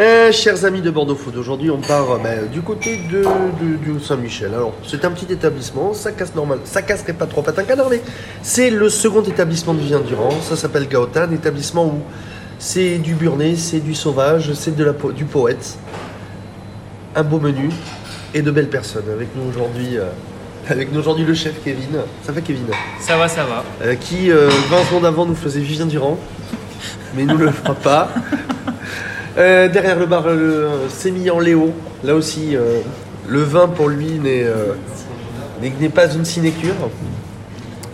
Euh, chers amis de Bordeaux Food, aujourd'hui on part euh, bah, du côté de, de- de Saint-Michel. Alors c'est un petit établissement, ça casse normal, ça casserait pas trop patin canard, mais c'est le second établissement de Vivien Durand. Ça s'appelle Gaota, un établissement où c'est du burné, c'est du sauvage, c'est de la po- du poète, un beau menu et de belles personnes. Avec nous aujourd'hui, euh, avec nous aujourd'hui le chef Kevin. Ça fait Kevin? Ça va, ça va. euh, qui euh, 20 secondes avant nous faisait Vivien Durand, mais nous ne le fera pas. Euh, derrière le bar, le Sémillant Léo, là aussi, euh, le vin pour lui n'est euh, n'est- pas une sinécure.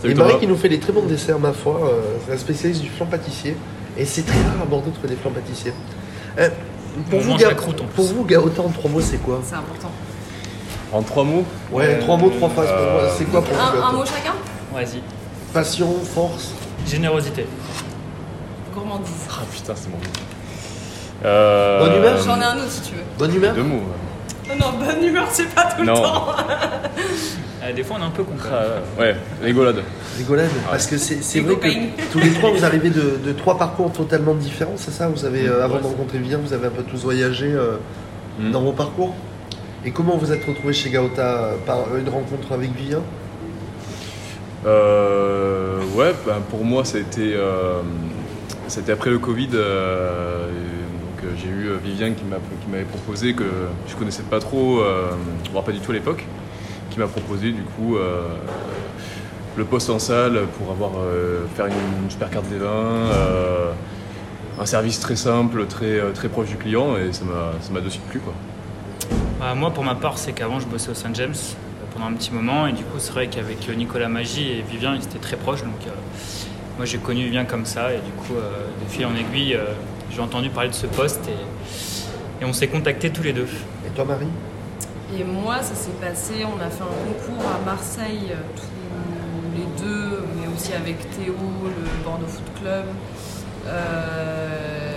Salut Et Marie qui nous fait des très bons desserts, ma foi, euh, c'est la spécialiste du flan pâtissier. Et c'est très rare à Bordeaux de trouver des flans pâtissiers. Euh, pour, On vous, Ga- croûte, en plus. pour vous, Gaota, en trois mots, c'est quoi? C'est important. En trois mots? Ouais, Euh, trois mots, trois phrases. pour moi, euh, C'est quoi pour vous, Un, un mot chacun? Vas-y. Passion, force? Générosité. Gourmandise. Ah putain, c'est mon euh, Bonne humeur J'en ai un autre si tu veux. Bonne humeur Deux mots. Oh non, bonne humeur, c'est pas tout Non. le temps. Euh, des fois, on est un peu con. quand Ah, même. ouais, rigolade. Rigolade, parce que c'est vrai que tous les trois vous arrivez de, de trois parcours totalement différents, c'est ça Vous avez, euh, avant Ouais, de rencontrer Vivien, vous avez un peu tous voyagé euh, Mm. dans vos parcours. Et comment vous êtes retrouvés chez Gaota euh, Par une rencontre avec Vivien? Euh, ouais, ben, pour moi, ça a été, euh, c'était après le Covid. euh, euh, j'ai eu euh, Vivien qui m'a- qui m'avait proposé, que je connaissais pas trop, euh, voire pas du tout à l'époque, qui m'a proposé du coup euh, le poste en salle pour avoir faire une, super carte des vins. un service très simple, très, très proche du client et ça m'a de suite plu quoi. Bah, moi, pour ma part, c'est qu'avant, je bossais au Saint James pendant un petit moment. Et du coup, c'est vrai qu'avec Nicolas Magie et Vivien, ils étaient très proches. Donc, moi, j'ai connu Vivien comme ça. Et du coup, euh, de fil en aiguille, j'ai entendu parler de ce poste. Et, et on s'est contactés tous les deux. Et toi Marie? Et moi, ça s'est passé, on a fait un concours à Marseille, euh, tous les deux, mais aussi avec Théo, le Bordeaux Foot Club. Euh,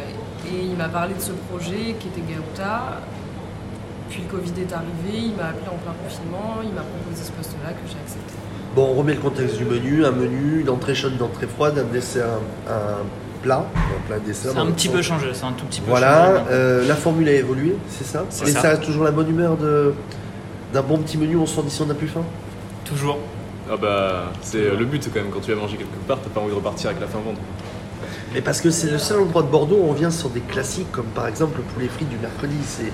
et il m'a parlé de ce projet qui était Gaouta. Puis le Covid est arrivé, il m'a appelé en plein confinement, il m'a proposé ce poste-là que j'ai accepté. Bon, on remet le contexte du menu, un menu, une entrée chaude, une entrée froide, un dessert, un, un plat, un plat dessert. C'est un petit sens. peu changé. C'est un tout petit peu Voilà, changé. euh, la formule a évolué, c'est ça C'est Et ça. ça reste toujours la bonne humeur de d'un bon petit menu, on sort d'ici, on n'a plus faim Toujours. Ah bah c'est le but quand même quand tu vas manger quelque part, t'as pas envie de repartir avec la faim ventre. Mais parce que c'est le seul endroit de Bordeaux où on vient sur des classiques comme par exemple le poulet frit du mercredi. C'est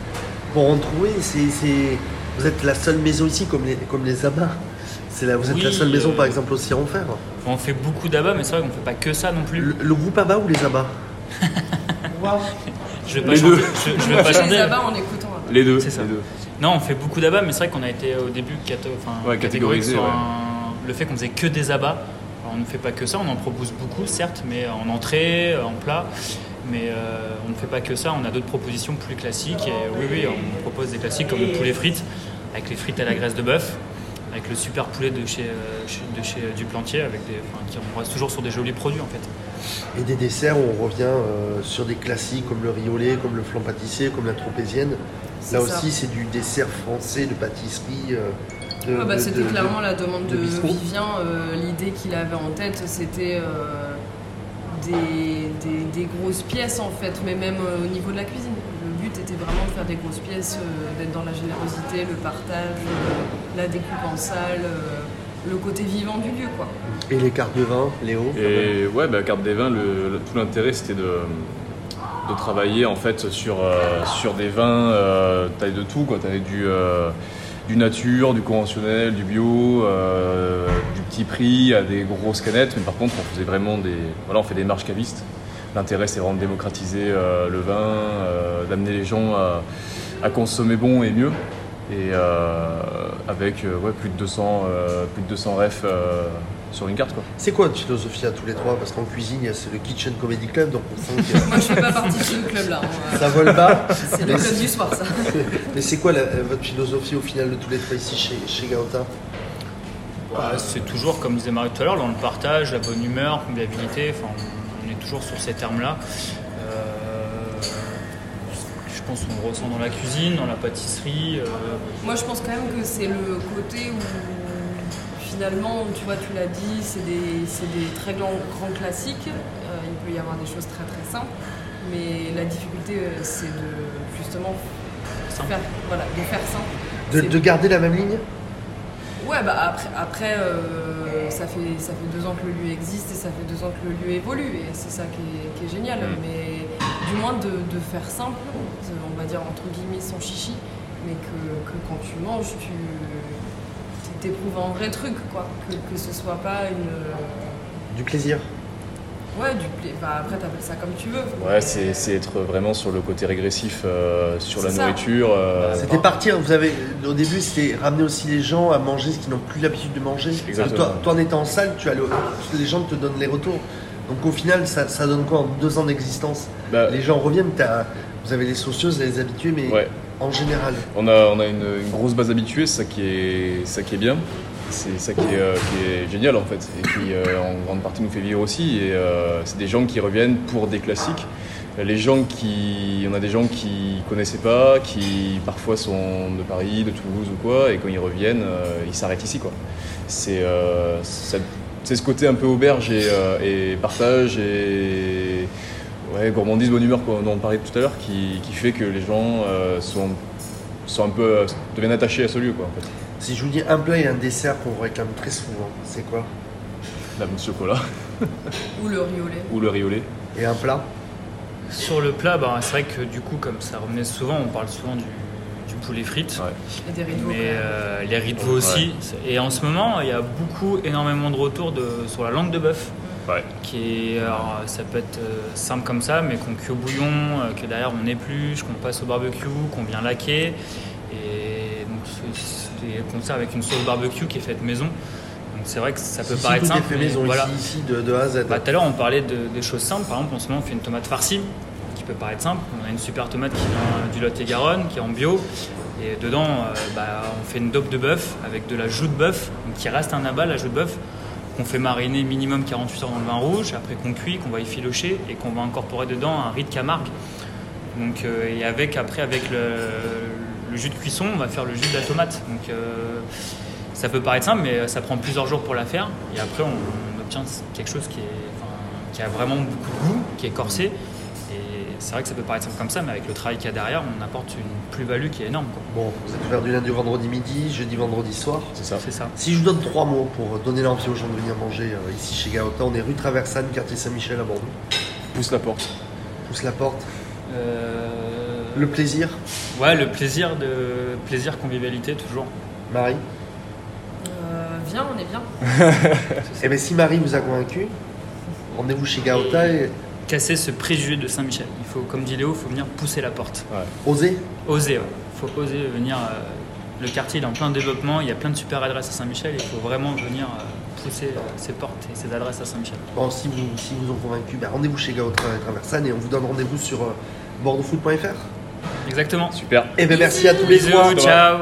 pour en trouver, c'est, c'est- vous êtes la seule maison ici comme les comme les abats. C'est là, vous êtes Oui, la seule maison euh, par exemple au Ciron-Fer. Enfin, on fait beaucoup d'abats, mais c'est vrai qu'on fait pas que ça non plus. Le, le groupe abats ou les abats Je vais pas Les chanter. deux. Je, je vais Moi, pas je les chanter. abats en écoutant. Les deux, C'est ça. les deux. Non, on fait beaucoup d'abats, mais c'est vrai qu'on a été au début cato- enfin, Ouais, catégorique catégorisé, sur ouais. un- le fait qu'on faisait que des abats. Alors, on ne fait pas que ça, on en propose beaucoup, certes, mais en entrée, en plat. Mais euh, on ne fait pas que ça, on a d'autres propositions plus classiques. Et oui, oui, on propose des classiques comme le poulet frites, avec les frites à la graisse de bœuf, avec le super poulet de chez, euh, de chez euh, Duplantier, avec des, enfin, qui- on reste toujours sur des jolis produits en fait. Et des desserts où on revient euh, sur des classiques comme le riolet, comme le flan pâtissier, comme la tropézienne. Là ça. aussi, c'est du dessert français, de pâtisserie. euh, Ah bah, c'était de- clairement la demande de de. Vivien. euh, L'idée qu'il avait en tête, c'était euh, des, des- des grosses pièces en fait, mais même euh, au niveau de la cuisine. But était vraiment de faire des grosses pièces, euh, d'être dans la générosité, le partage, euh, la découpe en salle, euh, le côté vivant du lieu quoi. Et les cartes de vin, Léo Et ouais, bah, carte des vins, le, le- tout l'intérêt c'était de, de travailler en fait sur, euh, sur des vins euh, taille de tout. Quoi. T'avais du, euh, du nature, du conventionnel, du bio, euh, du petit prix à des grosses canettes. Mais par contre, on faisait vraiment des. Voilà, on fait des marches cavistes. L'intérêt c'est vraiment de démocratiser euh, le vin, euh, d'amener les gens à, à consommer bon et mieux. Et euh, avec euh, ouais, plus, de 200, euh, plus de 200 refs euh, sur une carte. Quoi. C'est quoi votre philosophie à tous les trois? Parce qu'en cuisine, il y a- c'est le Kitchen Comedy Club, donc on sent que Moi je fais pas partie de ce club là. ça vole bas. C'est le club du soir ça. Mais c'est quoi la- votre philosophie au final de tous les trois ici chez, chez Gaota? Bah, c'est toujours, comme disait Marie tout à l'heure, dans le partage, la bonne humeur, convivialité. Enfin, on est toujours sur ces termes-là. Euh, je pense qu'on le ressent dans la cuisine, dans la pâtisserie. euh, Moi, je pense quand même que c'est le côté où, finalement, tu vois, tu l'as dit, c'est des, c'est des très grands, grands classiques. Euh, il peut y avoir des choses très très simples. Mais la difficulté, c'est de justement Simple. faire, voilà, de faire simple. De, garder la même ligne? Ouais, bah après, après euh, ça, fait, ça fait deux ans que le lieu existe et ça fait deux ans que le lieu évolue et c'est ça qui est, qui est génial. Mm. Mais du moins de, de faire simple, on va dire entre guillemets sans chichi, mais que, que quand tu manges, tu t'éprouves un vrai truc, quoi. Que, que ce soit pas une. Du plaisir Ouais, du pla- bah, après t'appelles ça comme tu veux. Ouais, c'est c'est être vraiment sur le côté régressif, euh, sur la ça. nourriture. euh, C'était partir, vous avez, au début, c'était ramener aussi les gens à manger ce qu'ils n'ont plus l'habitude de manger. Exactement. Toi, toi, en étant en salle, tu as le- les gens te donnent les retours. Donc au final, ça, ça donne quoi en deux ans d'existence? Bah, Les gens reviennent, t'as- vous avez les socios, les habitués, mais ouais. en général. On a, on a une, une grosse base habituée, c'est ça qui est, ça qui est bien. C'est ça qui est, euh, qui est génial en fait. Et qui euh, en grande partie nous fait vivre aussi. Et euh, c'est des gens qui reviennent pour des classiques. Les gens qui. On a des gens qui connaissaient pas, qui parfois sont de Paris, de Toulouse ou quoi, et quand ils reviennent, ils s'arrêtent ici quoi. C'est ce côté un peu auberge et, partage et gourmandise, bonne humeur dont on parlait tout à l'heure, qui, fait que les gens sont sont un peu deviennent attachés à ce lieu quoi. Si je vous dis un plat et un dessert qu'on vous réclame très souvent, c'est quoi La mousse chocolat Ou le riz au lait. ou le riz au lait. Et un plat Sur le plat, bah, c'est vrai que du coup, comme ça revenait souvent, on parle souvent du, du poulet frites. Ouais. Et des riz de veau, Mais euh, les riz de veau aussi. Et en ce moment, il y a beaucoup, énormément de retours de, sur la langue de bœuf. Ouais. Qui est, alors, ça peut être euh, simple comme ça, mais qu'on cuit au bouillon, euh, que derrière on épluche, qu'on passe au barbecue, qu'on vient laquer. Et qu'on sert avec une sauce barbecue qui est faite maison. Donc c'est vrai que ça peut Si, paraître simple. fait mais maison voilà. ici, ici, de, de A à Z. Bah, tout à l'heure, on parlait de- des choses simples. Par exemple, en ce moment, on fait une tomate farcie, qui peut paraître simple. On a une super tomate qui vient du Lot-et-Garonne, qui est en bio. Et dedans, euh, bah, on fait une dope de bœuf avec de la joue de bœuf, qui reste un abat, la joue de bœuf, qu'on fait mariner minimum 48 heures dans le vin rouge, après qu'on cuit, qu'on va effilocher et qu'on va incorporer dedans un riz de Camargue. Donc, euh, et avec, après, avec le, le jus de cuisson, on va faire le jus de la tomate. Donc, euh, ça peut paraître simple, mais ça prend plusieurs jours pour la faire. Et après, on, on obtient quelque chose qui, est, enfin, qui a vraiment beaucoup de goût, qui est corsé. Et c'est vrai que ça peut paraître simple comme ça, mais avec le travail qu'il y a derrière, on apporte une plus-value qui est énorme. quoi. Bon, vous êtes ouvert du lundi au vendredi midi, jeudi, vendredi soir. C'est ça. C'est ça. Si je vous donne trois mots pour donner l'envie aux gens de venir manger euh, ici chez Gaota, on est rue Traversane, quartier Saint-Michel à Bordeaux. Pousse la porte. Pousse la porte. Euh, Le plaisir, Ouais, le plaisir de plaisir, convivialité, toujours. Marie. Euh, viens, on est bien. Eh bien, si Marie vous a convaincu, rendez-vous chez Gaota et Casser ce préjugé de Saint-Michel. Il faut, comme dit Léo, il faut venir pousser la porte. osez. Oser, il faut oser venir. euh, le quartier il est en plein développement, il y a plein de super adresses à Saint-Michel. Il faut vraiment venir euh, pousser euh, ses portes et ses adresses à Saint-Michel. Bon, si vous, si vous ont convaincu, ben, rendez-vous chez Gaota et Traversane et on vous donne rendez-vous sur euh, bordeauxfoot.fr. Exactement. Super. Eh bien, merci à tous les Bisous, trois. ciao